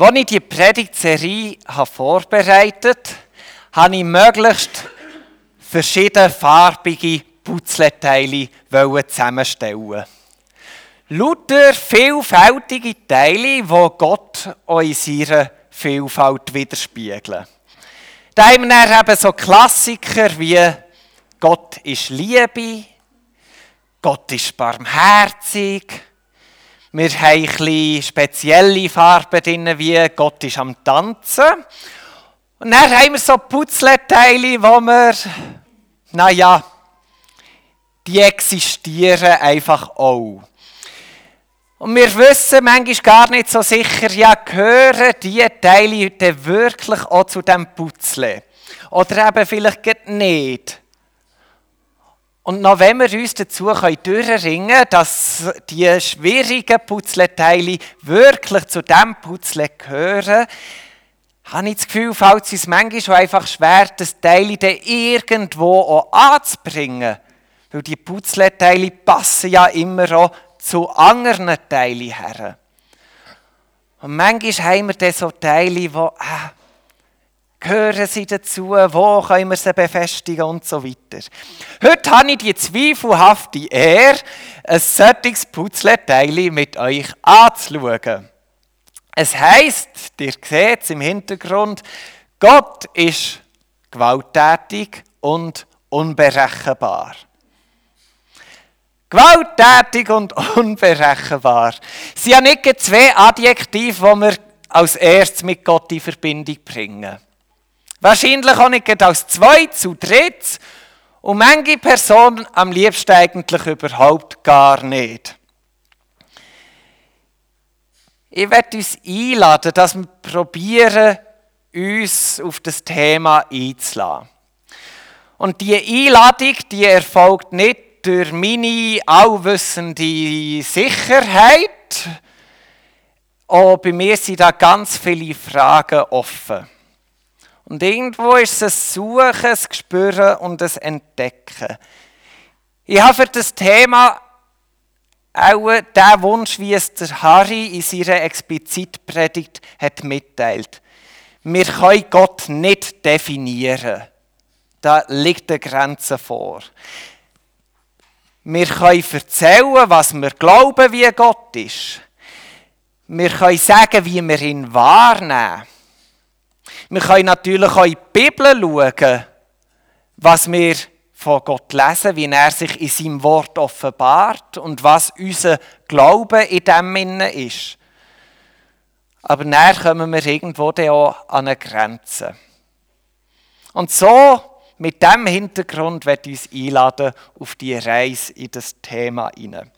Als ich die Predigtserie vorbereitet habe, habe ich möglichst verschiedene farbige Putzleteile zusammenstellen. Lauter vielfältige Teile, die Gott in seiner Vielfalt widerspiegeln. Da haben wir eben so Klassiker wie Gott ist Liebe, Gott ist barmherzig, wir haben ein spezielle Farben drin, wie Gott ist am Tanzen. Und dann haben wir so Putzleteile, wo wir, naja, die existieren einfach auch. Und wir wissen manchmal gar nicht so sicher, ja, gehören diese Teile denn wirklich auch zu diesem Putzle? Oder eben vielleicht nicht. Und noch wenn wir uns dazu durchringen können, dass die schwierigen Putzleteile wirklich zu diesem Putzle gehören, habe ich das Gefühl, fällt es uns manchmal schon einfach schwer, das Teil dann irgendwo auch anzubringen. Weil die Putzleteile passen ja immer auch zu anderen Teilen her. Und manchmal haben wir dann so Teile, die, äh, gehören sie dazu, wo können wir sie befestigen und so weiter. Heute habe ich die zweifelhafte Ehre, ein solches Putzleteil mit euch anzuschauen. Es heisst, ihr seht es im Hintergrund, Gott ist gewalttätig und unberechenbar. Gewalttätig und unberechenbar. Sind ja nicht zwei Adjektive, die wir als erstes mit Gott in Verbindung bringen. Wahrscheinlich auch nicht als zweit zu dritt und manche Personen am liebsten eigentlich überhaupt gar nicht. Ich werde uns einladen, dass wir probieren, uns auf das Thema einzuladen. Und die Einladung, die erfolgt nicht durch meine allwissende Sicherheit. Auch bei mir sind da ganz viele Fragen offen. Und irgendwo ist es ein Suchen, ein Spüren und ein Entdecken. Ich habe für das Thema auch den Wunsch, wie es der Harry in seiner Explizitpredigt hat mitteilt. Wir können Gott nicht definieren. Da liegt eine Grenze vor. Wir können erzählen, was wir glauben, wie Gott ist. Wir können sagen, wie wir ihn wahrnehmen. Wir können natürlich auch in die Bibel schauen, was wir von Gott lesen, wie er sich in seinem Wort offenbart und was unser Glaube in dem Innen ist. Aber näher kommen wir irgendwo auch an eine Grenze. Und so, mit dem Hintergrund, wird uns einladen auf die Reise in das Thema hinein.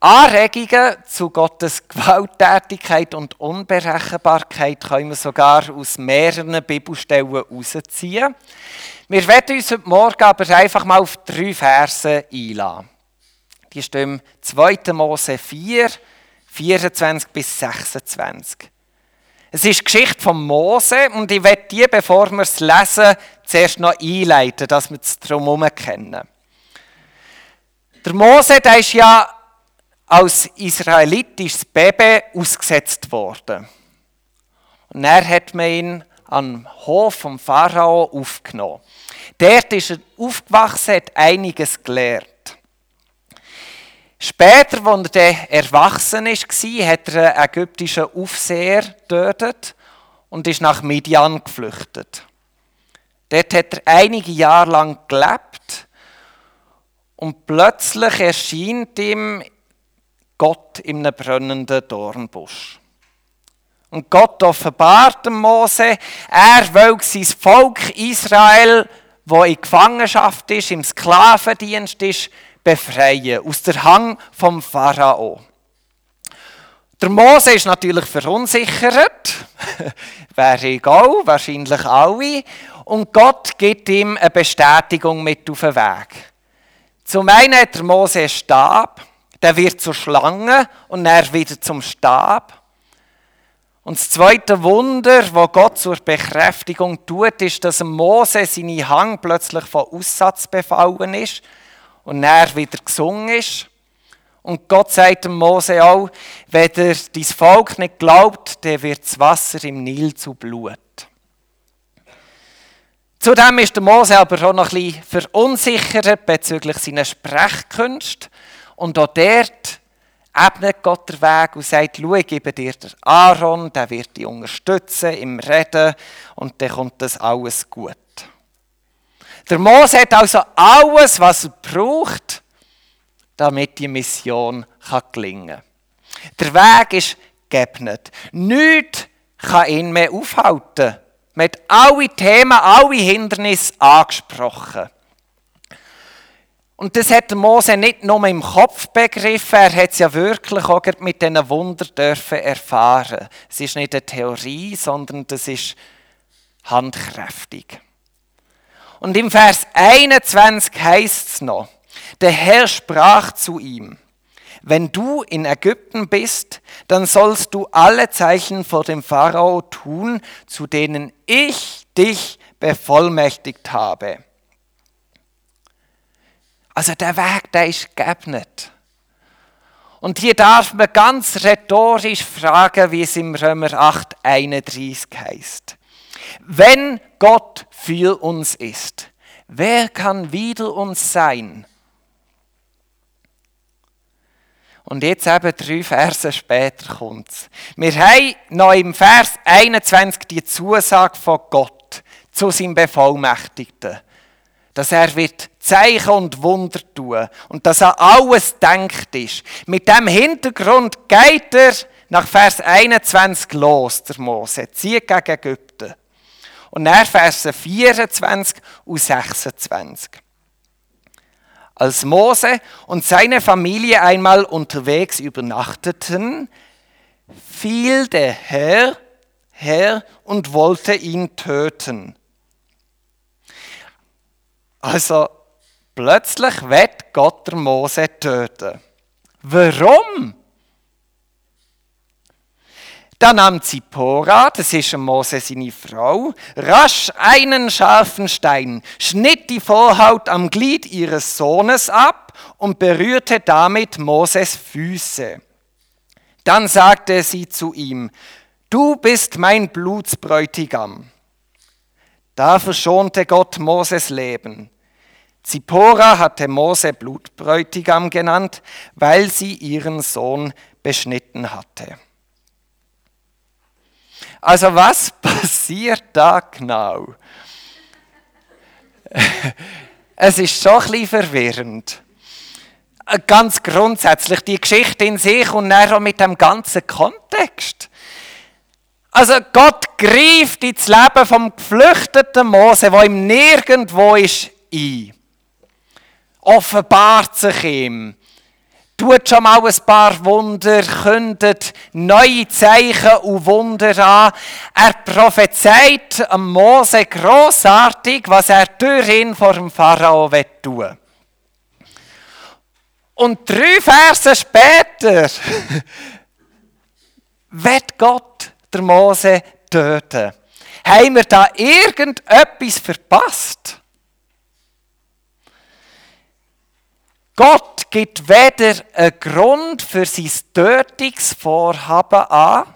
Anregungen zu Gottes Gewalttätigkeit und Unberechenbarkeit können wir sogar aus mehreren Bibelstellen herausziehen. Wir werden uns heute Morgen aber einfach mal auf drei Verse einladen. Die stehen 2. Mose 4, 24 bis 26. Es ist die Geschichte von Mose und ich werde die, bevor wir es lesen, zuerst noch einleiten, dass wir es drumherum kennen. Der Mose, der ist ja als israelitisches Baby ausgesetzt worden. Und er hat man ihn am Hof vom Pharao aufgenommen. Dort ist er aufgewachsen, hat einiges gelernt. Später, als er erwachsen war, hat er einen ägyptischen Aufseher getötet und ist nach Midian geflüchtet. Dort hat er einige Jahre lang gelebt und plötzlich erscheint ihm Gott in einem brennenden Dornbusch. Und Gott offenbart dem Mose, er will sein Volk Israel, wo in Gefangenschaft ist, im Sklavendienst ist, befreien aus der Hang vom Pharao. Der Mose ist natürlich verunsichert, wäre egal, wahrscheinlich alle. Und Gott gibt ihm eine Bestätigung mit auf den Weg. Zum einen hat der Mose einen Stab, der wird zur Schlange und er wieder zum Stab. Und das zweite Wunder, wo Gott zur Bekräftigung tut, ist, dass Mose seine Hang plötzlich von Aussatz befallen ist und er wieder gesungen ist. Und Gott sagt dem Mose auch, wenn dir dein Volk nicht glaubt, dann wird das Wasser im Nil zu Blut. Zudem ist der Mose aber auch noch ein bisschen verunsichert bezüglich seiner Sprechkunst. Und auch dort ebnet Gott den Weg und sagt, schau, ich gebe dir den Aaron, der wird dich unterstützen im Reden und dann kommt das alles gut. Der Mose hat also alles, was er braucht, damit die Mission gelingen kann. Der Weg ist geebnet. Nichts kann ihn mehr aufhalten. Man hat alle Themen, alle Hindernisse angesprochen. Und das hat Mose nicht nur im Kopf begriffen, er hat es ja wirklich auch mit diesen Wunder dürfen erfahren. Es ist nicht eine Theorie, sondern das ist handkräftig. Und im Vers 21 heißt es noch, der Herr sprach zu ihm, wenn du in Ägypten bist, dann sollst du alle Zeichen vor dem Pharao tun, zu denen ich dich bevollmächtigt habe. Also der Weg, der ist geebnet. Und hier darf man ganz rhetorisch fragen, wie es im Römer 8, 31 heißt. Wenn Gott für uns ist, wer kann wider uns sein? Und jetzt eben drei Verse später kommt es. Wir haben noch im Vers 21 die Zusage von Gott zu seinem Bevollmächtigten. Dass er wird Zeichen und Wunder tun und dass er alles denkt ist. Mit dem Hintergrund geht er nach Vers 21 los, der Mose, zieht gegen Ägypten. Und nach Verse 24 und 26. Als Mose und seine Familie einmal unterwegs übernachteten, fiel der Herr her und wollte ihn töten. Also plötzlich wird Gott der Mose töten. Warum? Da nahm Zippora, das ist Mose seine Frau, rasch einen scharfen Stein, schnitt die Vorhaut am Glied ihres Sohnes ab und berührte damit Moses Füße. Dann sagte sie zu ihm, du bist mein Blutsbräutigam. Da verschonte Gott Moses Leben. Zippora hatte Mose Blutbräutigam genannt, weil sie ihren Sohn beschnitten hatte. Also was passiert da genau? es ist schon ein bisschen verwirrend. Ganz grundsätzlich die Geschichte in sich und dann auch mit dem ganzen Kontext. Also Gott greift ins Leben vom geflüchteten Mose, wo ihm nirgendwo ist, ein. Offenbart sich ihm tut schon mal ein paar Wunder, kündet neue Zeichen und Wunder an. Er prophezeit Mose großartig, was er durch ihn vor dem Pharao tun. Und drei Verse später wird Gott der Mose töten. Haben wir da irgendetwas verpasst? Gott gibt weder einen Grund für sein Tötungsvorhaben an,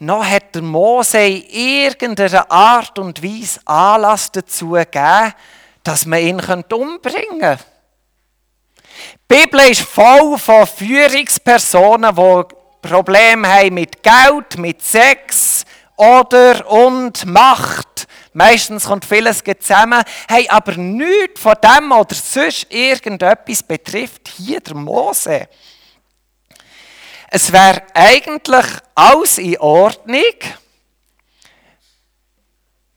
noch hat Mose in irgendeiner Art und Weise Anlass dazu gegeben, dass man ihn umbringen könnte. Die Bibel ist voll von Führungspersonen, die Probleme haben mit Geld, mit Sex oder und Macht Meistens kommt vieles zusammen. Hey, aber nichts von dem oder sonst irgendetwas betrifft hier der Mose. Es wäre eigentlich alles in Ordnung,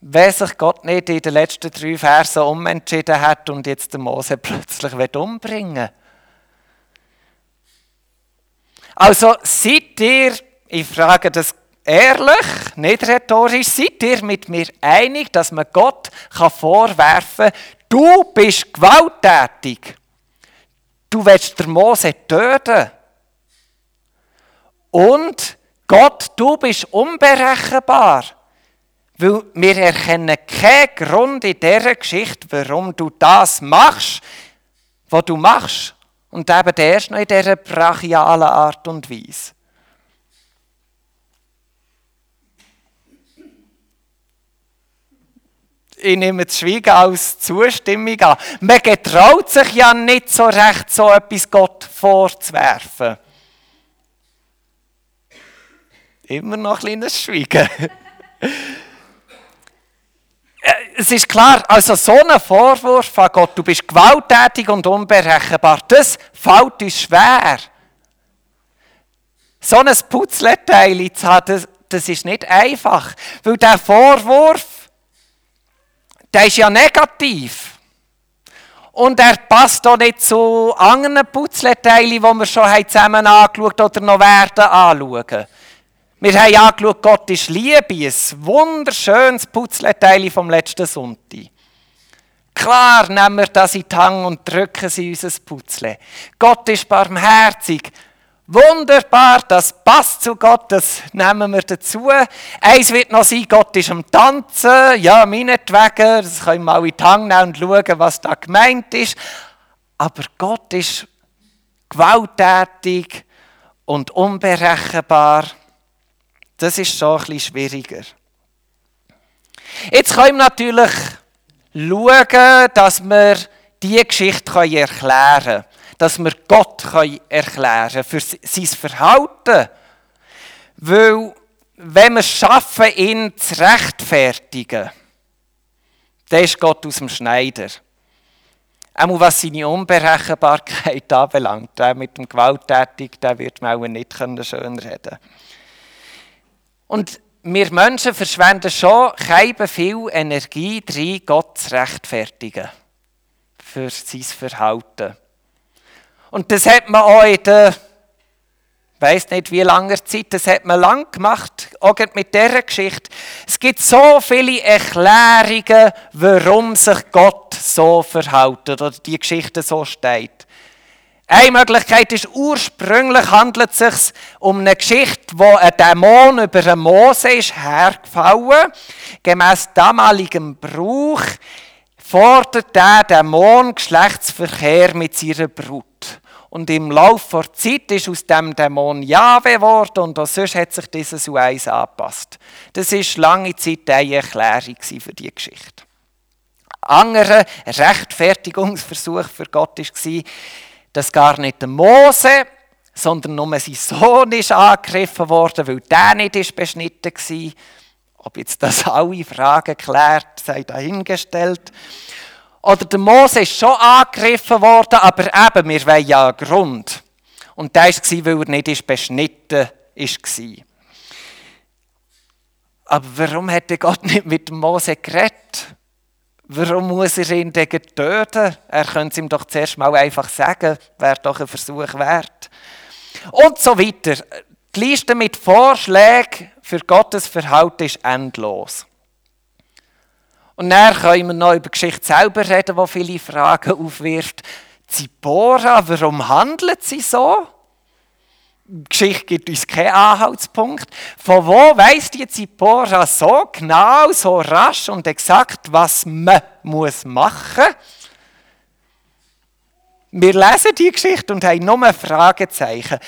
wenn sich Gott nicht in den letzten drei Versen umentschieden hat und jetzt den Mose plötzlich umbringen will. Also seid ihr, ich frage das ehrlich, nicht rhetorisch, seid ihr mit mir einig, dass man Gott kann vorwerfen kann, du bist gewalttätig. Du willst der Mose töten. Und Gott, du bist unberechenbar. Weil wir erkennen keinen Grund in dieser Geschichte, warum du das machst, was du machst. Und eben erst noch in dieser brachialen Art und Weise. Ich nehme das Schweigen als Zustimmung an. Man getraut sich ja nicht so recht, so etwas Gott vorzuwerfen. Immer noch ein kleines Schweigen. Äh, es ist klar, also so ein Vorwurf von Gott, du bist gewalttätig und unberechenbar, das fällt uns schwer. So ein Putzleteil zu haben, das, das ist nicht einfach. Weil der Vorwurf, der ist ja negativ. Und er passt auch nicht zu anderen Putzleteilen, die wir schon zusammen angeschaut oder noch werden anschauen. Wir haben angeschaut, Gott ist Liebe, ein wunderschönes Putzleteil vom letzten Sonntag. Klar nehmen wir das in die Hand und drücken sie unser Putzle. Gott ist barmherzig. Wunderbar, das passt zu Gott, das nehmen wir dazu. Eins wird noch sein, Gott ist am Tanzen. Ja, meinetwegen, das können wir mal in die Hand nehmen und schauen, was da gemeint ist. Aber Gott ist gewalttätig und unberechenbar. Das ist so ein bisschen schwieriger. Jetzt können wir natürlich schauen, dass wir diese Geschichte erklären können. Dass wir Gott erklären können für sein Verhalten. Weil, wenn wir es schaffen, ihn zu rechtfertigen, dann ist Gott aus dem Schneider. Auch was seine Unberechenbarkeit anbelangt, der mit dem Gewalttätig, der wird man auch nicht schön reden und wir Menschen verschwenden schon keine viel Energie drin, Gott zu rechtfertigen. Für sein Verhalten. Und das hat man auch ich weiss nicht wie langer Zeit, das hat man lang gemacht, auch mit dieser Geschichte. Es gibt so viele Erklärungen, warum sich Gott so verhält oder die Geschichte so steht. Eine Möglichkeit ist, ursprünglich handelt es sich um eine Geschichte, wo ein Dämon über einen Mose ist hergefallen. Gemäss damaligem Brauch fordert der Dämon Geschlechtsverkehr mit seiner Brut. Und im Laufe der Zeit ist aus dem Dämon Jahwe geworden und auch sonst hat sich dieses Eis angepasst. Das war lange Zeit eine Erklärung für die Geschichte. Anderer Rechtfertigungsversuch für Gott war, dass gar nicht der Mose, sondern nur sein Sohn ist angegriffen worden, weil der nicht beschnitten war. Ob jetzt das alle Fragen klärt, sei dahingestellt. Oder der Mose ist schon angegriffen worden, aber eben, wir wollen ja einen Grund. Und der war, weil er nicht beschnitten war. Aber warum hätte Gott nicht mit Mose geredet? Warum muss er ihn dagegen töten? Er könnte es ihm doch zuerst mal einfach sagen, wäre doch ein Versuch wert. Und so weiter. Die Liste mit Vorschlägen für Gottes Verhalten ist endlos. Und dann können wir noch über Geschichte selber reden, die viele Fragen aufwirft. Zipora, warum handelt sie so? Die Geschichte gibt uns keinen Anhaltspunkt. Von wo weiss die Zippora so genau, so rasch und exakt, was man muss machen muss? Wir lesen die Geschichte und haben nur Fragezeichen.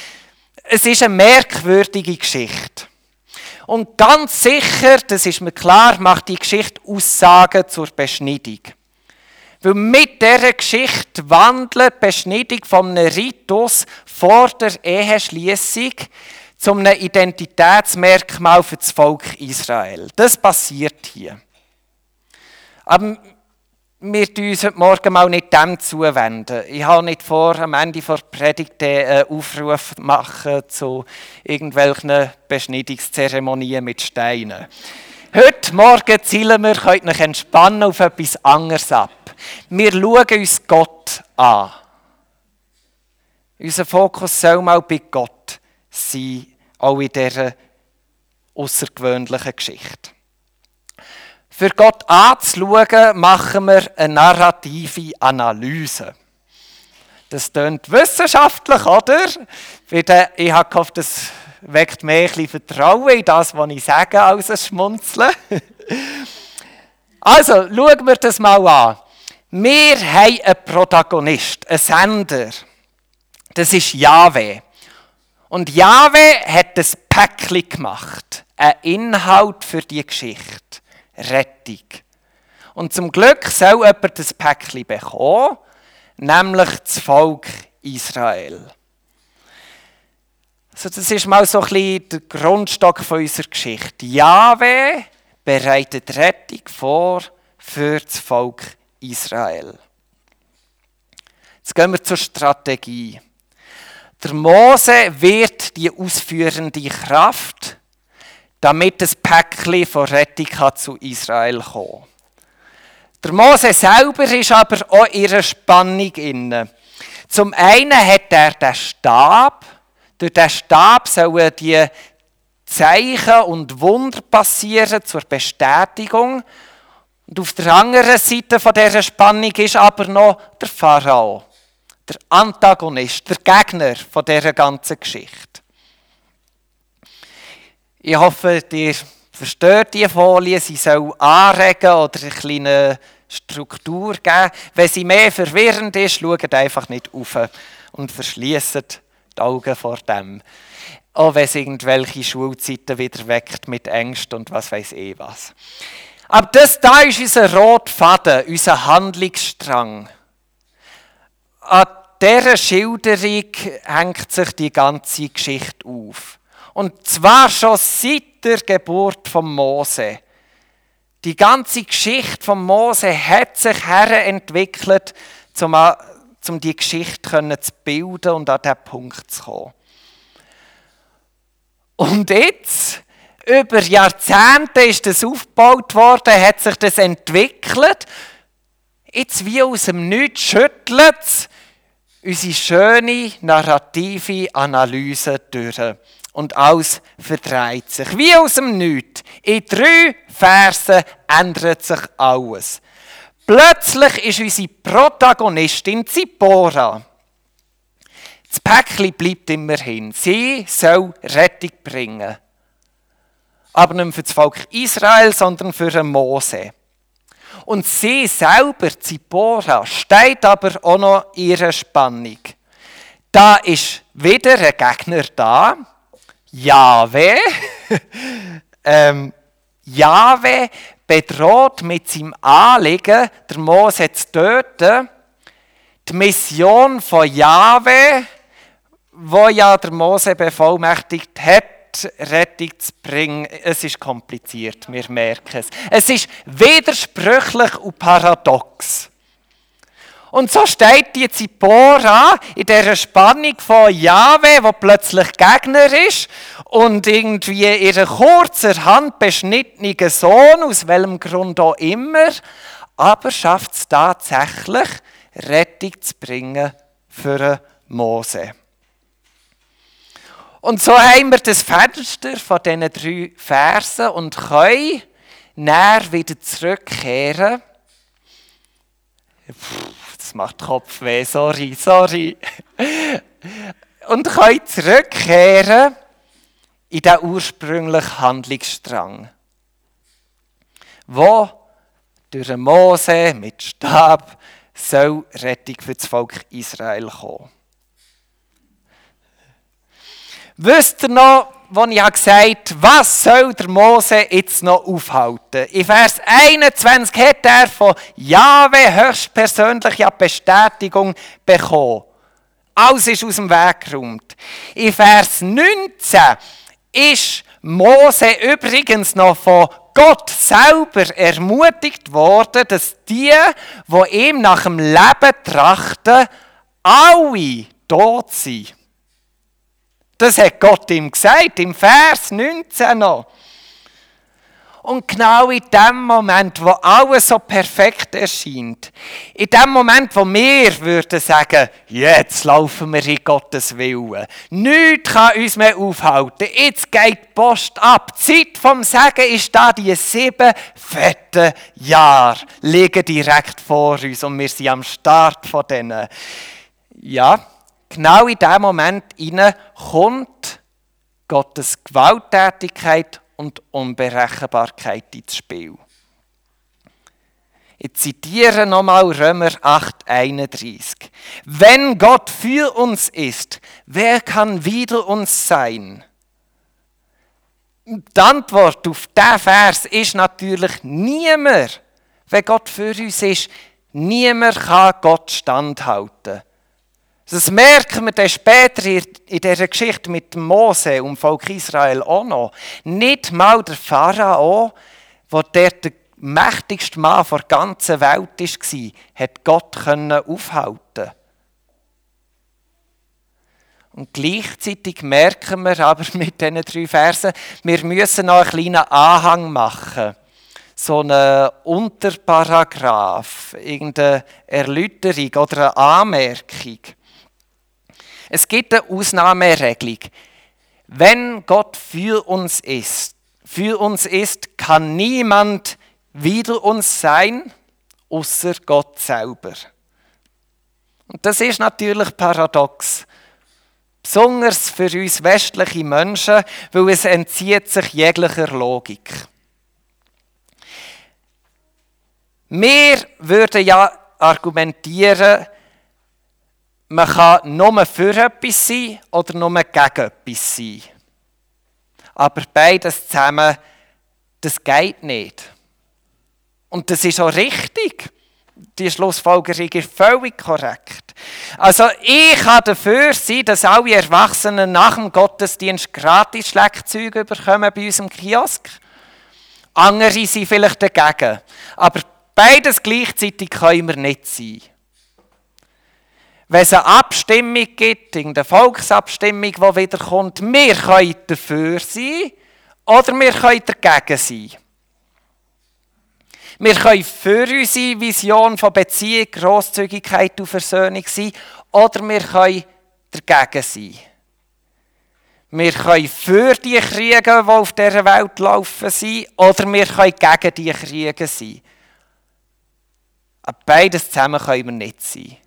Es ist eine merkwürdige Geschichte. Und ganz sicher, das ist mir klar, macht die Geschichte Aussagen zur Beschneidung. Weil mit dieser Geschichte wandelt die Beschneidung von einem Ritus vor der Eheschließung zu einem Identitätsmerkmal für das Volk Israel. Das passiert hier. Aber wir tun uns heute Morgen mal nicht dem zuwenden. Ich habe nicht vor, am Ende der Predigt einen Aufruf zu machen zu irgendwelchen Beschneidungszeremonien mit Steinen. Heute Morgen zielen wir, könnt euch entspannen auf etwas anderes ab. Wir schauen uns Gott an. Unser Fokus soll mal bei Gott sein, auch in dieser außergewöhnlichen Geschichte. Für Gott anzuschauen, machen wir eine narrative Analyse. Das klingt wissenschaftlich, oder? Ich habe gehofft, das weckt mehr ein bisschen Vertrauen in das, was ich sage, als ein Schmunzeln. Also, schauen wir das mal an. Wir haben einen Protagonist, einen Sender. Das ist Jahwe. Und Jahwe hat das Päckchen gemacht. Ein Inhalt für die Geschichte. Rettung. Und zum Glück soll jemand das Päckchen bekommen, nämlich das Volk Israel. Also das ist mal so ein bisschen der Grundstock unserer Geschichte. Jahwe bereitet Rettung vor für das Volk Israel. Jetzt gehen wir zur Strategie. Der Mose wird die ausführende Kraft, damit das Päckchen von Rettung zu Israel kommen Der Mose selber ist aber auch in ihrer Spannung inne. Zum einen hat er den Stab. Durch den Stab sollen die Zeichen und Wunder passieren zur Bestätigung. Und auf der anderen Seite dieser Spannung ist aber noch der Pharao der Antagonist, der Gegner dieser ganzen Geschichte. Ich hoffe, ihr versteht die Folie, sie soll anregen oder eine kleine Struktur geben. Wenn sie mehr verwirrend ist, schaut einfach nicht auf und verschließt die Augen vor dem. Auch wenn es irgendwelche Schulzeiten wieder weckt mit Ängsten und was weiß ich was. Aber das da ist unser Rotfaden, unser Handlungsstrang. An dieser Schilderung hängt sich die ganze Geschichte auf. Und zwar schon seit der Geburt von Mose. Die ganze Geschichte von Mose hat sich herentwickelt, um, um die Geschichte zu bilden und an diesen Punkt zu kommen. Und jetzt, über Jahrzehnte ist das aufgebaut worden, hat sich das entwickelt. Jetzt wie aus dem Nichts schüttelt es unsere schöne narrative Analyse durch. Und alles verdreht sich. Wie aus dem Nichts. In drei Versen ändert sich alles. Plötzlich ist unsere Protagonistin Zippora. Das Päckchen bleibt immerhin. Sie soll Rettung bringen. Aber nicht für das Volk Israel, sondern für Mose. Und sie selber, Zippora, steht aber auch noch in ihrer Spannung. Da ist wieder ein Gegner da, Jahwe. ähm, Jahwe bedroht mit seinem Anliegen, der Mose zu töten, die Mission von Jahwe, wo ja der Mose bevollmächtigt hat, Rettung zu bringen, es ist kompliziert, wir merken es. Es ist widersprüchlich und paradox. Und so steht die Zippora in dieser Spannung von Jahwe, wo plötzlich Gegner ist und irgendwie ihren kurzerhand beschnittenen Sohn, aus welchem Grund auch immer, aber schafft es tatsächlich, Rettung zu bringen für Mose. Und so haben wir das Fenster von diesen drei Versen und können näher wieder zurückkehren. Das macht Kopfweh, sorry, sorry. Und können zurückkehren in den ursprünglichen Handlungsstrang, wo durch Mose mit Stab soll Rettung für das Volk Israel kommen. Wisst ihr noch, wo ich gesagt habe, was soll der Mose jetzt noch aufhalten? In Vers 21 hat er von Jahwe höchstpersönliche Bestätigung bekommen. Alles ist aus dem Weg geräumt. In Vers 19 ist Mose übrigens noch von Gott selber ermutigt worden, dass die, die ihm nach dem Leben trachten, alle tot sind. Das hat Gott ihm gesagt, im Vers 19 noch. Und genau in dem Moment, wo alles so perfekt erscheint, in dem Moment, wo wir würden sagen, jetzt laufen wir in Gottes Willen, nichts kann uns mehr aufhalten, jetzt geht die Post ab, die Zeit vom Sagen ist da, die sieben fetten Jahre liegen direkt vor uns und wir sind am Start von denen. Ja, genau in dem Moment kommt Gottes Gewalttätigkeit und Unberechenbarkeit ins Spiel. Ich zitiere nochmal Römer 8, 31. Wenn Gott für uns ist, wer kann wider uns sein? Die Antwort auf diesen Vers ist natürlich niemand. Wenn Gott für uns ist, niemand kann Gott standhalten. Das merken wir dann später in dieser Geschichte mit Mose und dem Volk Israel auch noch. Nicht mal der Pharao, der der mächtigste Mann der ganzen Welt war, hat Gott aufhalten Und gleichzeitig merken wir aber mit diesen drei Versen, wir müssen noch einen kleinen Anhang machen. So einen Unterparagraph, irgendeine Erläuterung oder eine Anmerkung. Es gibt eine Ausnahmeregelung. Wenn Gott für uns ist, für uns ist, kann niemand wider uns sein, außer Gott selber. Und das ist natürlich paradox. Besonders für uns westliche Menschen, weil es entzieht sich jeglicher Logik. Wir würden ja argumentieren, man kann nur für etwas sein oder nur gegen etwas sein. Aber beides zusammen, das geht nicht. Und das ist auch richtig. Die Schlussfolgerung ist völlig korrekt. Also ich kann dafür sein, dass alle Erwachsenen nach dem Gottesdienst gratis Schleckzeuge bekommen bei uns im Kiosk. Andere sind vielleicht dagegen. Aber beides gleichzeitig können wir nicht sein. Wenn es eine Abstimmung gibt, eine Volksabstimmung, die wiederkommt, wir können dafür sein oder wir können dagegen sein. Wir können für unsere Vision von Beziehung, Grosszügigkeit und Versöhnung sein oder wir können dagegen sein. Wir können für die Kriege, die auf dieser Welt laufen, sein oder wir können gegen die Kriege sein. Beides zusammen können wir nicht sein.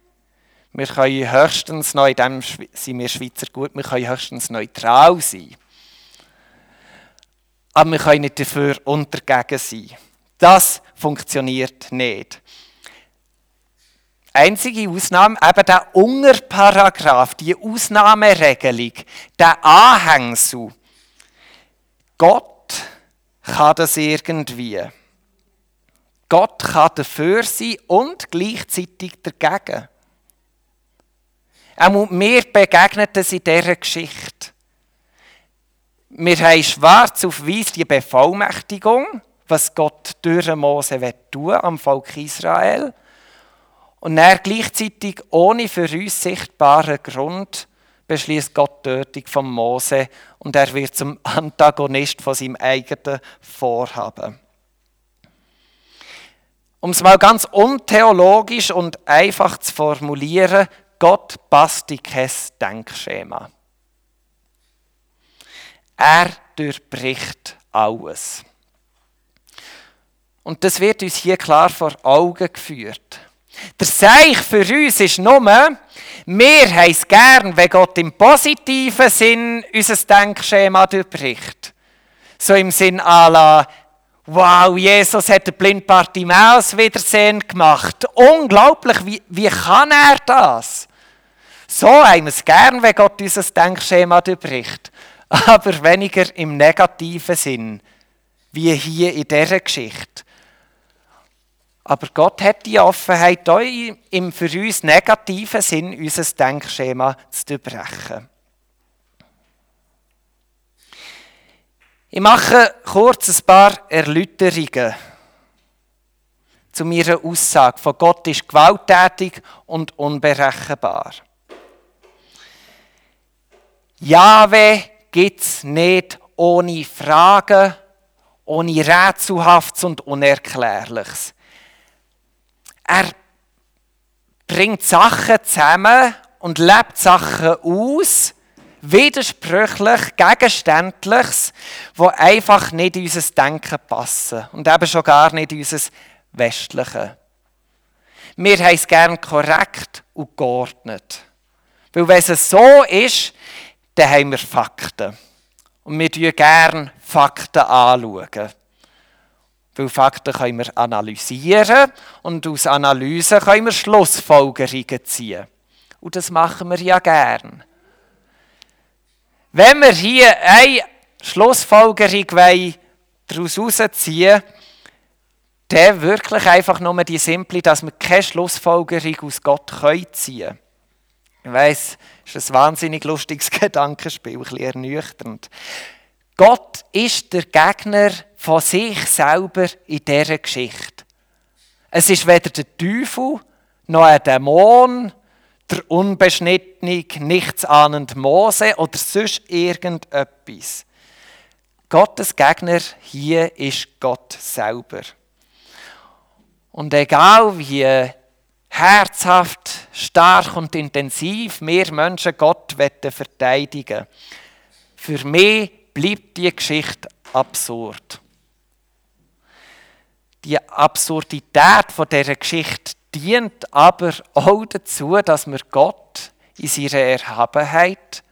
Wir können höchstens noch, in dem sind wir Schweizer gut, wir können höchstens neutral sein. Aber wir können nicht dafür untergegen sein. Das funktioniert nicht. Einzige Ausnahme, eben der Unterparagraph, die Ausnahmeregelung, der Anhängsel. Gott kann das irgendwie. Gott kann dafür sein und gleichzeitig dagegen. Auch mir begegnet es in dieser Geschichte. Wir haben schwarz auf weiß die Bevollmächtigung was Gott durch Mose tun am Volk Israel. Und er gleichzeitig ohne für uns sichtbaren Grund beschließt Gott die Tötung von Mose und er wird zum Antagonist von seinem eigenen Vorhaben. Um es mal ganz untheologisch und einfach zu formulieren, Gott passt in kein Denkschema. Er durchbricht alles. Und das wird uns hier klar vor Augen geführt. Der Seich für uns ist nur, wir haben es gern, wenn Gott im positiven Sinn unser Denkschema durchbricht. So im Sinn la, wow, Jesus hat den blinden Bartimaeus wiedersehen gemacht. Unglaublich, wie, wie kann er das? So haben wir es gern, wenn Gott unser Denkschema durchbricht. Aber weniger im negativen Sinn, wie hier in dieser Geschichte. Aber Gott hat die Offenheit, auch im für uns negativen Sinn unser Denkschema zu durchbrechen. Ich mache kurz ein paar Erläuterungen zu meiner Aussage von Gott ist gewalttätig und unberechenbar. Jahwe gibt es nicht ohne Fragen, ohne Rätselhaftes und Unerklärliches. Er bringt Sachen zusammen und lebt Sachen aus, widersprüchlich, gegenständliches, wo einfach nicht in unser Denken passen und eben schon gar nicht in unser westliche. Wir haben es gern korrekt und geordnet. Weil wenn es so ist, dann haben wir Fakten. Und wir schauen gerne Fakten anschauen. Weil Fakten können wir analysieren und aus Analysen können wir Schlussfolgerungen ziehen. Und das machen wir ja gern. Wenn wir hier eine Schlussfolgerung daraus herausziehen dann wirklich einfach nur die simple, dass wir keine Schlussfolgerung aus Gott ziehen können. Ich weiss, das ist ein wahnsinnig lustiges Gedankenspiel, ein bisschen ernüchternd. Gott ist der Gegner von sich selber in dieser Geschichte. Es ist weder der Teufel noch ein Dämon, der unbeschnittene, nichtsahnende Mose oder sonst irgendetwas. Gottes Gegner hier ist Gott selber. Und egal wie herzhaft, stark und intensiv wir Menschen Gott verteidigen für mich bleibt die Geschichte absurd. Die Absurdität von dieser Geschichte dient aber auch dazu, dass wir Gott in seiner Erhabenheit,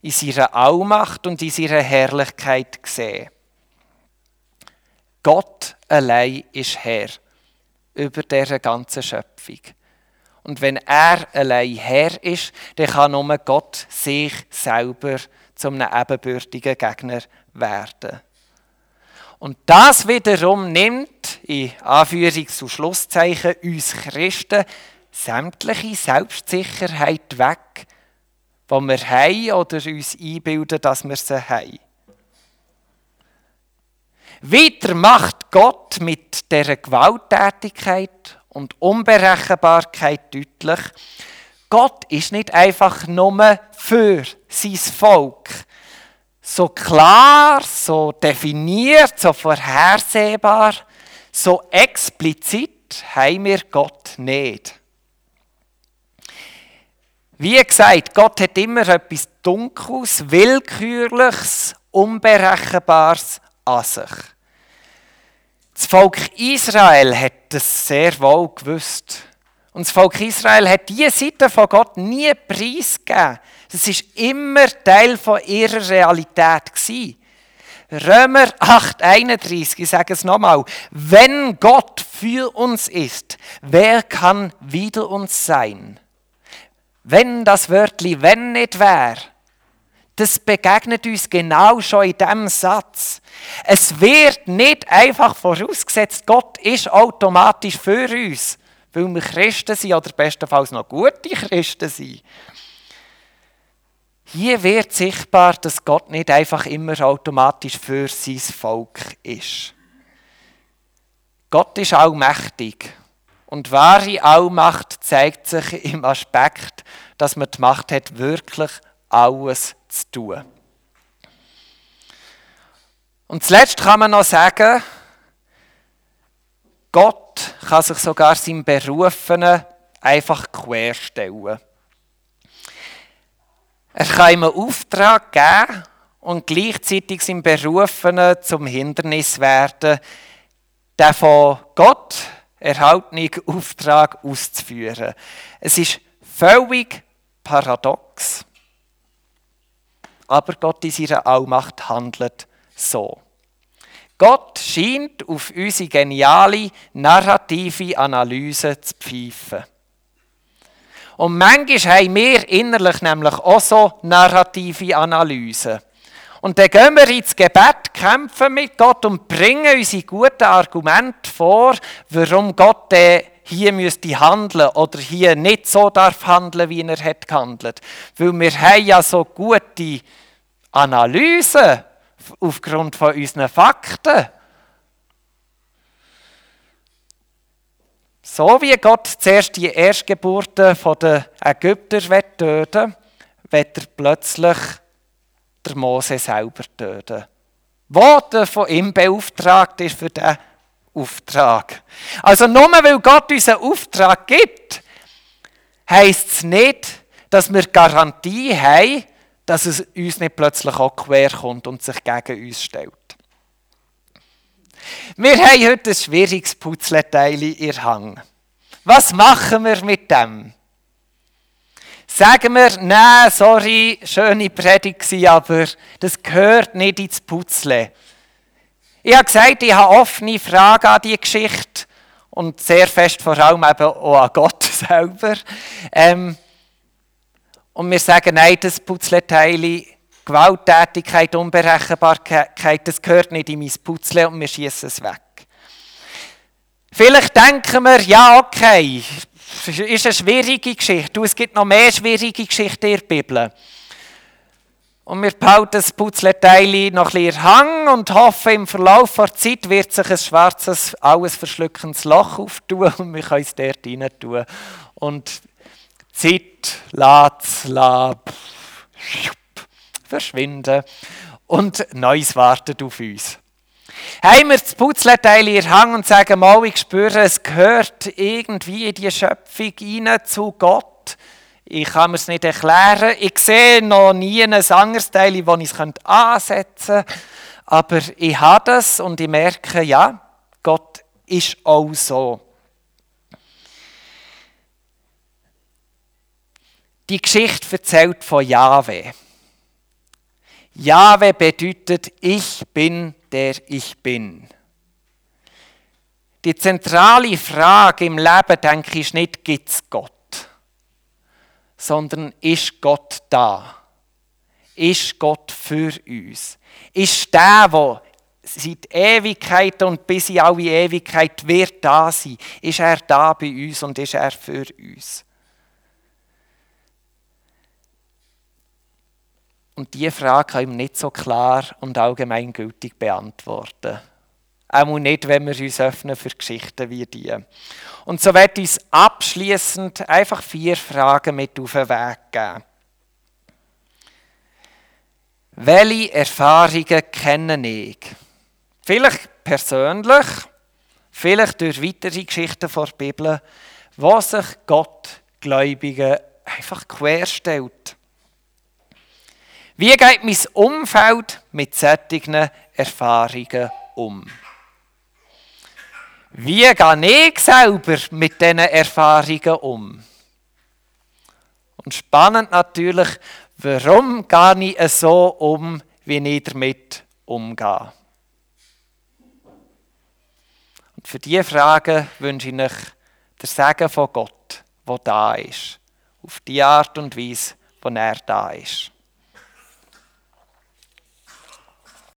in seiner Allmacht und in seiner Herrlichkeit sehen. Gott allein ist Herr über dieser ganzen Schöpfung. Und wenn er allein Herr ist, dann kann nur Gott sich selber zum einem ebenbürtigen Gegner werden. Und das wiederum nimmt, in Anführungs- und Schlusszeichen, uns Christen sämtliche Selbstsicherheit weg, die wir haben oder uns einbilden, dass wir sie haben. Weiter macht Gott mit der Gewalttätigkeit und Unberechenbarkeit deutlich, Gott ist nicht einfach nur für sein Volk. So klar, so definiert, so vorhersehbar, so explizit haben wir Gott nicht. Wie gesagt, Gott hat immer etwas Dunkles, Willkürliches, Unberechenbares an sich. Das Volk Israel hat das sehr wohl gewusst. Und das Volk Israel hat diese Seite von Gott nie preisgegeben. Das ist immer Teil von ihrer Realität gewesen. Römer 8,31, ich sage es nochmal. Wenn Gott für uns ist, wer kann wider uns sein? Wenn das Wörtli wenn nicht wäre, das begegnet uns genau schon in diesem Satz. Es wird nicht einfach vorausgesetzt, Gott ist automatisch für uns, weil wir Christen sind oder bestenfalls noch gute Christen sind. Hier wird sichtbar, dass Gott nicht einfach immer automatisch für sein Volk ist. Gott ist allmächtig. Und wahre Allmacht zeigt sich im Aspekt, dass man die Macht hat, wirklich alles zu tun. Und zuletzt kann man noch sagen, Gott kann sich sogar seinem Berufenen einfach querstellen. Er kann ihm einen Auftrag geben und gleichzeitig seinem Berufenen zum Hindernis werden, den von Gott erhaltenen Auftrag auszuführen. Es ist völlig paradox. Aber Gott in seiner Allmacht handelt so. Gott scheint auf unsere geniale narrative Analyse zu pfeifen. Und manchmal haben wir innerlich nämlich auch so narrative Analysen. Und dann gehen wir ins Gebet, kämpfen mit Gott und bringen unsere guten Argumente vor, warum Gott hier müsste handeln oder hier nicht so darf handeln, wie er hat gehandelt. Weil wir haben ja so gute Analysen aufgrund von unseren Fakten. So wie Gott zuerst die Erstgeburten der Ägypter töten wird er plötzlich der Mose selber töten. Wo der von ihm beauftragt ist für diesen Auftrag. Also nur weil Gott uns einen Auftrag gibt, heisst es nicht, dass wir Garantie haben, dass es uns nicht plötzlich auch quer kommt und sich gegen uns stellt. Wir haben heute ein schwieriges Putzleteil in Hang. Was machen wir mit dem? Sagen wir, nein, sorry, schöne Predigt aber das gehört nicht ins Putzle. Ich habe gesagt, ich habe offene Fragen an die Geschichte und sehr fest vor allem eben auch an Gott selber. Ähm, und wir sagen, nein, das Putzleteil, Gewalttätigkeit, Unberechenbarkeit, das gehört nicht in mein Putzle und wir schießen es weg. Vielleicht denken wir, ja, okay, es ist eine schwierige Geschichte. es gibt noch mehr schwierige Geschichten in der Bibel. Und wir behalten das Putzleteil noch ein bisschen Hang und hoffen, im Verlauf der Zeit wird sich ein schwarzes, alles verschluckendes Loch auftun und wir können es dort rein tun. Und Zeit lässt es verschwinden und Neues wartet auf uns. Haben wir das Putzleteil in Hang und sagen mal, ich spüre, es gehört irgendwie in die Schöpfung rein zu Gott. Ich kann mir es nicht erklären. Ich sehe noch nie ein anderes Teil, wo ich es ansetzen könnte. Aber ich habe das und ich merke, ja, Gott ist auch so. Die Geschichte erzählt von Jahwe. Jahwe bedeutet, ich bin der ich bin. Die zentrale Frage im Leben, denke ich, ist nicht, gibt es Gott? Sondern ist Gott da? Ist Gott für uns? Ist der, der seit Ewigkeit und bis in alle Ewigkeit wird da sein? Ist er da bei uns und ist er für uns? Und diese Frage kann ich nicht so klar und allgemeingültig beantworten. Auch nicht, wenn wir uns öffnen für Geschichten wie die. Und so wird uns abschließend einfach vier Fragen mit auf den Weg geben. Welche Erfahrungen kenne ich? Vielleicht persönlich, vielleicht durch weitere Geschichten vor der Bibel, wo sich Gott Gläubigen einfach querstellt. Wie geht mein Umfeld mit solchen Erfahrungen um? Wie gehe ich selber mit diesen Erfahrungen um? Und spannend natürlich, warum gehe ich so um, wie ich damit umgehe? Und für diese Fragen wünsche ich euch den Segen von Gott, der da ist. Auf die Art und Weise, wo er da ist.